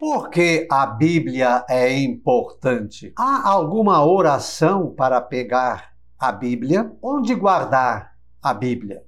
Por que a Bíblia é importante? Há alguma oração para pegar a Bíblia? Onde guardar a Bíblia?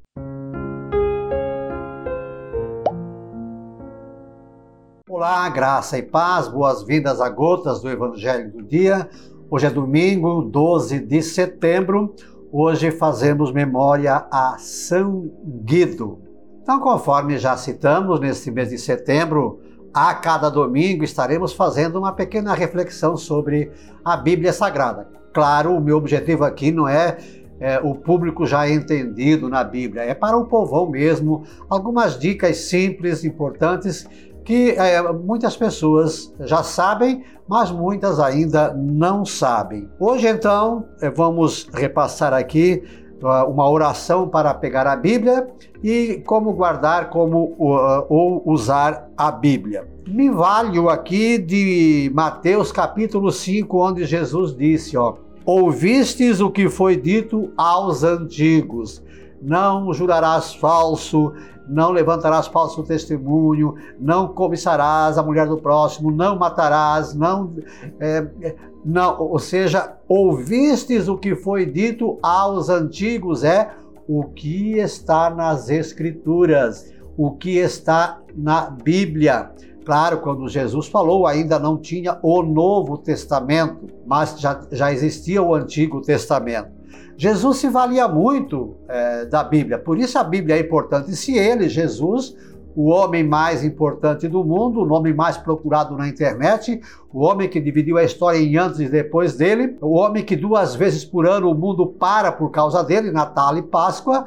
Olá, graça e paz, boas-vindas a Gotas do Evangelho do Dia. Hoje é domingo, 12 de setembro. Hoje fazemos memória a São Guido. Então, conforme já citamos, neste mês de setembro, a cada domingo estaremos fazendo uma pequena reflexão sobre a Bíblia Sagrada. Claro, o meu objetivo aqui não é, é o público já entendido na Bíblia, é para o povão mesmo, algumas dicas simples, importantes que é, muitas pessoas já sabem, mas muitas ainda não sabem. Hoje, então, vamos repassar aqui uma oração para pegar a Bíblia e como guardar, como uh, ou usar a Bíblia. Me valho aqui de Mateus capítulo 5, onde Jesus disse, ó, Ouvistes o que foi dito aos antigos, não jurarás falso, não levantarás falso testemunho, não cobiçarás a mulher do próximo, não matarás, não, é, não, ou seja, ouvistes o que foi dito aos antigos, é o que está nas Escrituras, o que está na Bíblia. Claro, quando Jesus falou, ainda não tinha o Novo Testamento, mas já, já existia o Antigo Testamento. Jesus se valia muito é, da Bíblia, por isso a Bíblia é importante. E se ele, Jesus, o homem mais importante do mundo, o nome mais procurado na internet, o homem que dividiu a história em antes e depois dele, o homem que duas vezes por ano o mundo para por causa dele, Natal e Páscoa,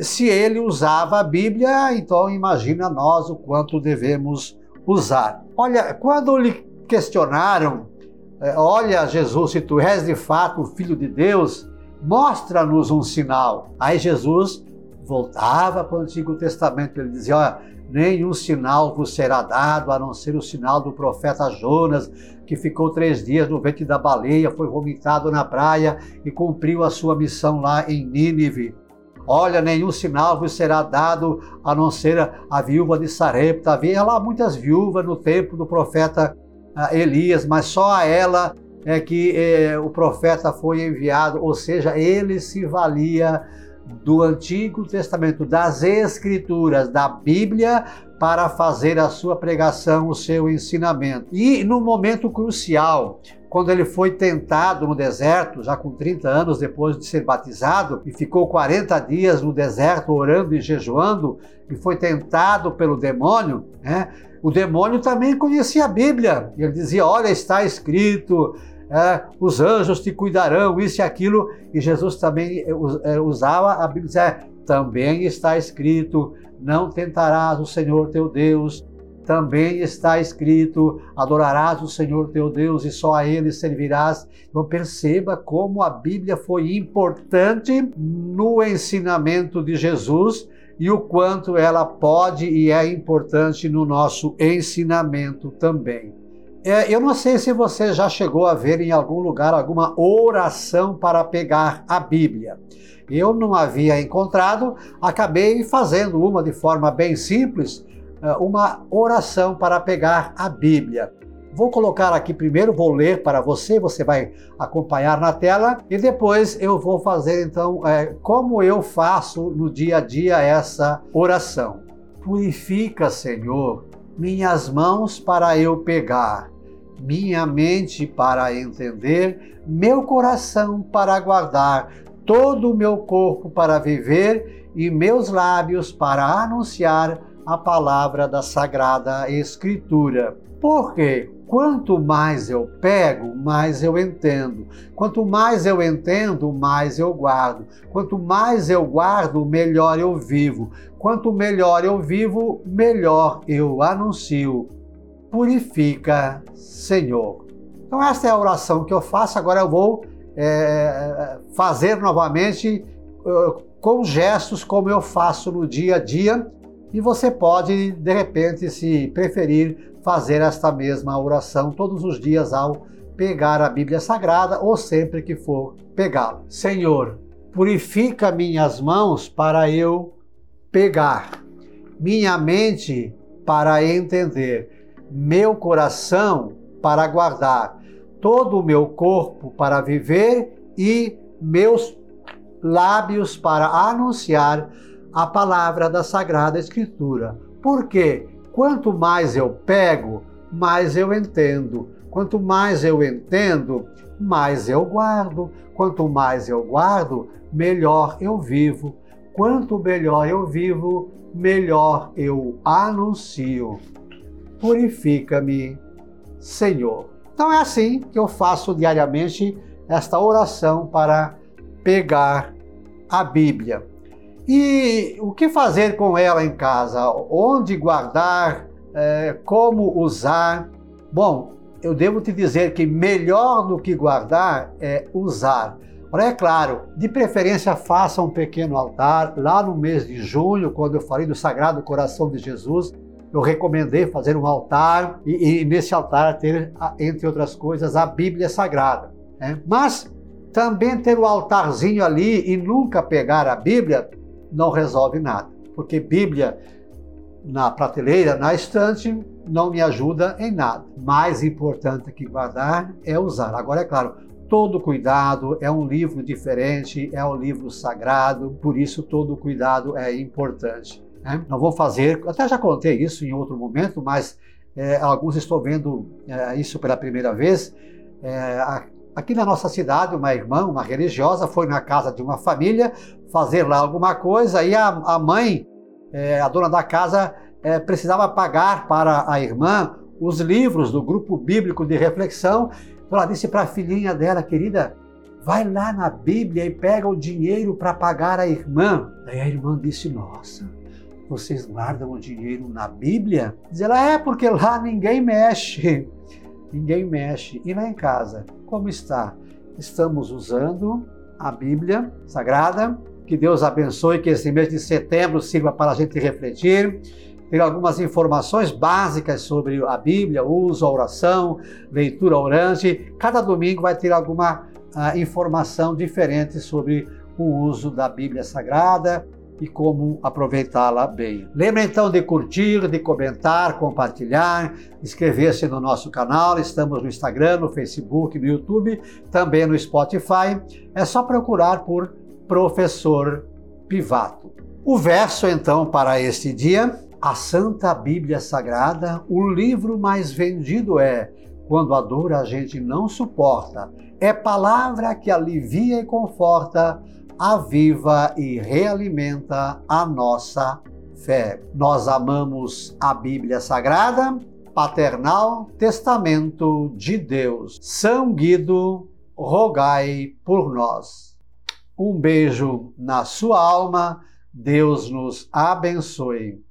se ele usava a Bíblia, então imagina nós o quanto devemos usar. Olha, quando lhe questionaram, é, olha Jesus, se tu és de fato o Filho de Deus, mostra-nos um sinal. Aí Jesus voltava para o Antigo Testamento, ele dizia: olha, nenhum sinal vos será dado, a não ser o sinal do profeta Jonas, que ficou três dias no ventre da baleia, foi vomitado na praia e cumpriu a sua missão lá em Nínive. Olha, nenhum sinal vos será dado a não ser a viúva de Sarepta. Havia lá muitas viúvas no tempo do profeta ah, Elias, mas só a ela é que é, o profeta foi enviado, ou seja, ele se valia do Antigo Testamento, das Escrituras, da Bíblia, para fazer a sua pregação, o seu ensinamento. E no momento crucial, quando ele foi tentado no deserto, já com 30 anos depois de ser batizado, e ficou 40 dias no deserto orando e jejuando, e foi tentado pelo demônio, né? o demônio também conhecia a Bíblia. Ele dizia: Olha, está escrito, é, os anjos te cuidarão, isso e aquilo. E Jesus também é, é, usava a Bíblia, dizia, também está escrito: não tentarás o Senhor teu Deus. Também está escrito: adorarás o Senhor teu Deus e só a Ele servirás. Então perceba como a Bíblia foi importante no ensinamento de Jesus e o quanto ela pode e é importante no nosso ensinamento também. É, eu não sei se você já chegou a ver em algum lugar alguma oração para pegar a Bíblia. Eu não havia encontrado, acabei fazendo uma de forma bem simples, é, uma oração para pegar a Bíblia. Vou colocar aqui primeiro, vou ler para você, você vai acompanhar na tela e depois eu vou fazer então é, como eu faço no dia a dia essa oração. Purifica, Senhor, minhas mãos para eu pegar minha mente para entender, meu coração para guardar, todo o meu corpo para viver e meus lábios para anunciar a palavra da Sagrada Escritura. Porque quanto mais eu pego, mais eu entendo. Quanto mais eu entendo, mais eu guardo. Quanto mais eu guardo, melhor eu vivo. Quanto melhor eu vivo, melhor eu anuncio purifica, Senhor. Então, essa é a oração que eu faço. Agora eu vou é, fazer novamente uh, com gestos como eu faço no dia a dia. E você pode, de repente, se preferir, fazer esta mesma oração todos os dias ao pegar a Bíblia Sagrada ou sempre que for pegá-la. Senhor, purifica minhas mãos para eu pegar, minha mente para entender meu coração para guardar, todo o meu corpo para viver e meus lábios para anunciar a palavra da Sagrada Escritura. Porque quanto mais eu pego, mais eu entendo. Quanto mais eu entendo, mais eu guardo. Quanto mais eu guardo, melhor eu vivo. Quanto melhor eu vivo, melhor eu anuncio. Purifica-me, Senhor. Então é assim que eu faço diariamente esta oração para pegar a Bíblia. E o que fazer com ela em casa? Onde guardar? É, como usar? Bom, eu devo te dizer que melhor do que guardar é usar. Ora, é claro, de preferência faça um pequeno altar. Lá no mês de junho, quando eu falei do Sagrado Coração de Jesus, eu recomendei fazer um altar e, e nesse altar ter, entre outras coisas, a Bíblia Sagrada. Né? Mas também ter o altarzinho ali e nunca pegar a Bíblia não resolve nada, porque Bíblia na prateleira, na estante, não me ajuda em nada. Mais importante que guardar é usar. Agora, é claro, todo cuidado, é um livro diferente, é um livro sagrado, por isso todo cuidado é importante. Né? Não vou fazer, até já contei isso em outro momento, mas é, alguns estou vendo é, isso pela primeira vez. É, aqui na nossa cidade, uma irmã, uma religiosa, foi na casa de uma família fazer lá alguma coisa e a, a mãe é, a dona da casa é, precisava pagar para a irmã os livros do grupo bíblico de reflexão. Então ela disse para a filhinha dela, querida, vai lá na Bíblia e pega o dinheiro para pagar a irmã. Daí a irmã disse, nossa, vocês guardam o dinheiro na Bíblia? Diz ela, é porque lá ninguém mexe. Ninguém mexe. E lá em casa, como está? Estamos usando a Bíblia Sagrada que Deus abençoe, que esse mês de setembro sirva para a gente refletir, ter algumas informações básicas sobre a Bíblia, uso, a oração, leitura orante. Cada domingo vai ter alguma uh, informação diferente sobre o uso da Bíblia Sagrada e como aproveitá-la bem. Lembre então de curtir, de comentar, compartilhar, inscrever-se no nosso canal. Estamos no Instagram, no Facebook, no YouTube, também no Spotify. É só procurar por professor Pivato. O verso então para este dia, a Santa Bíblia Sagrada, o livro mais vendido é quando a dor a gente não suporta. É palavra que alivia e conforta, aviva e realimenta a nossa fé. Nós amamos a Bíblia Sagrada, paternal testamento de Deus. São Guido, rogai por nós. Um beijo na sua alma. Deus nos abençoe.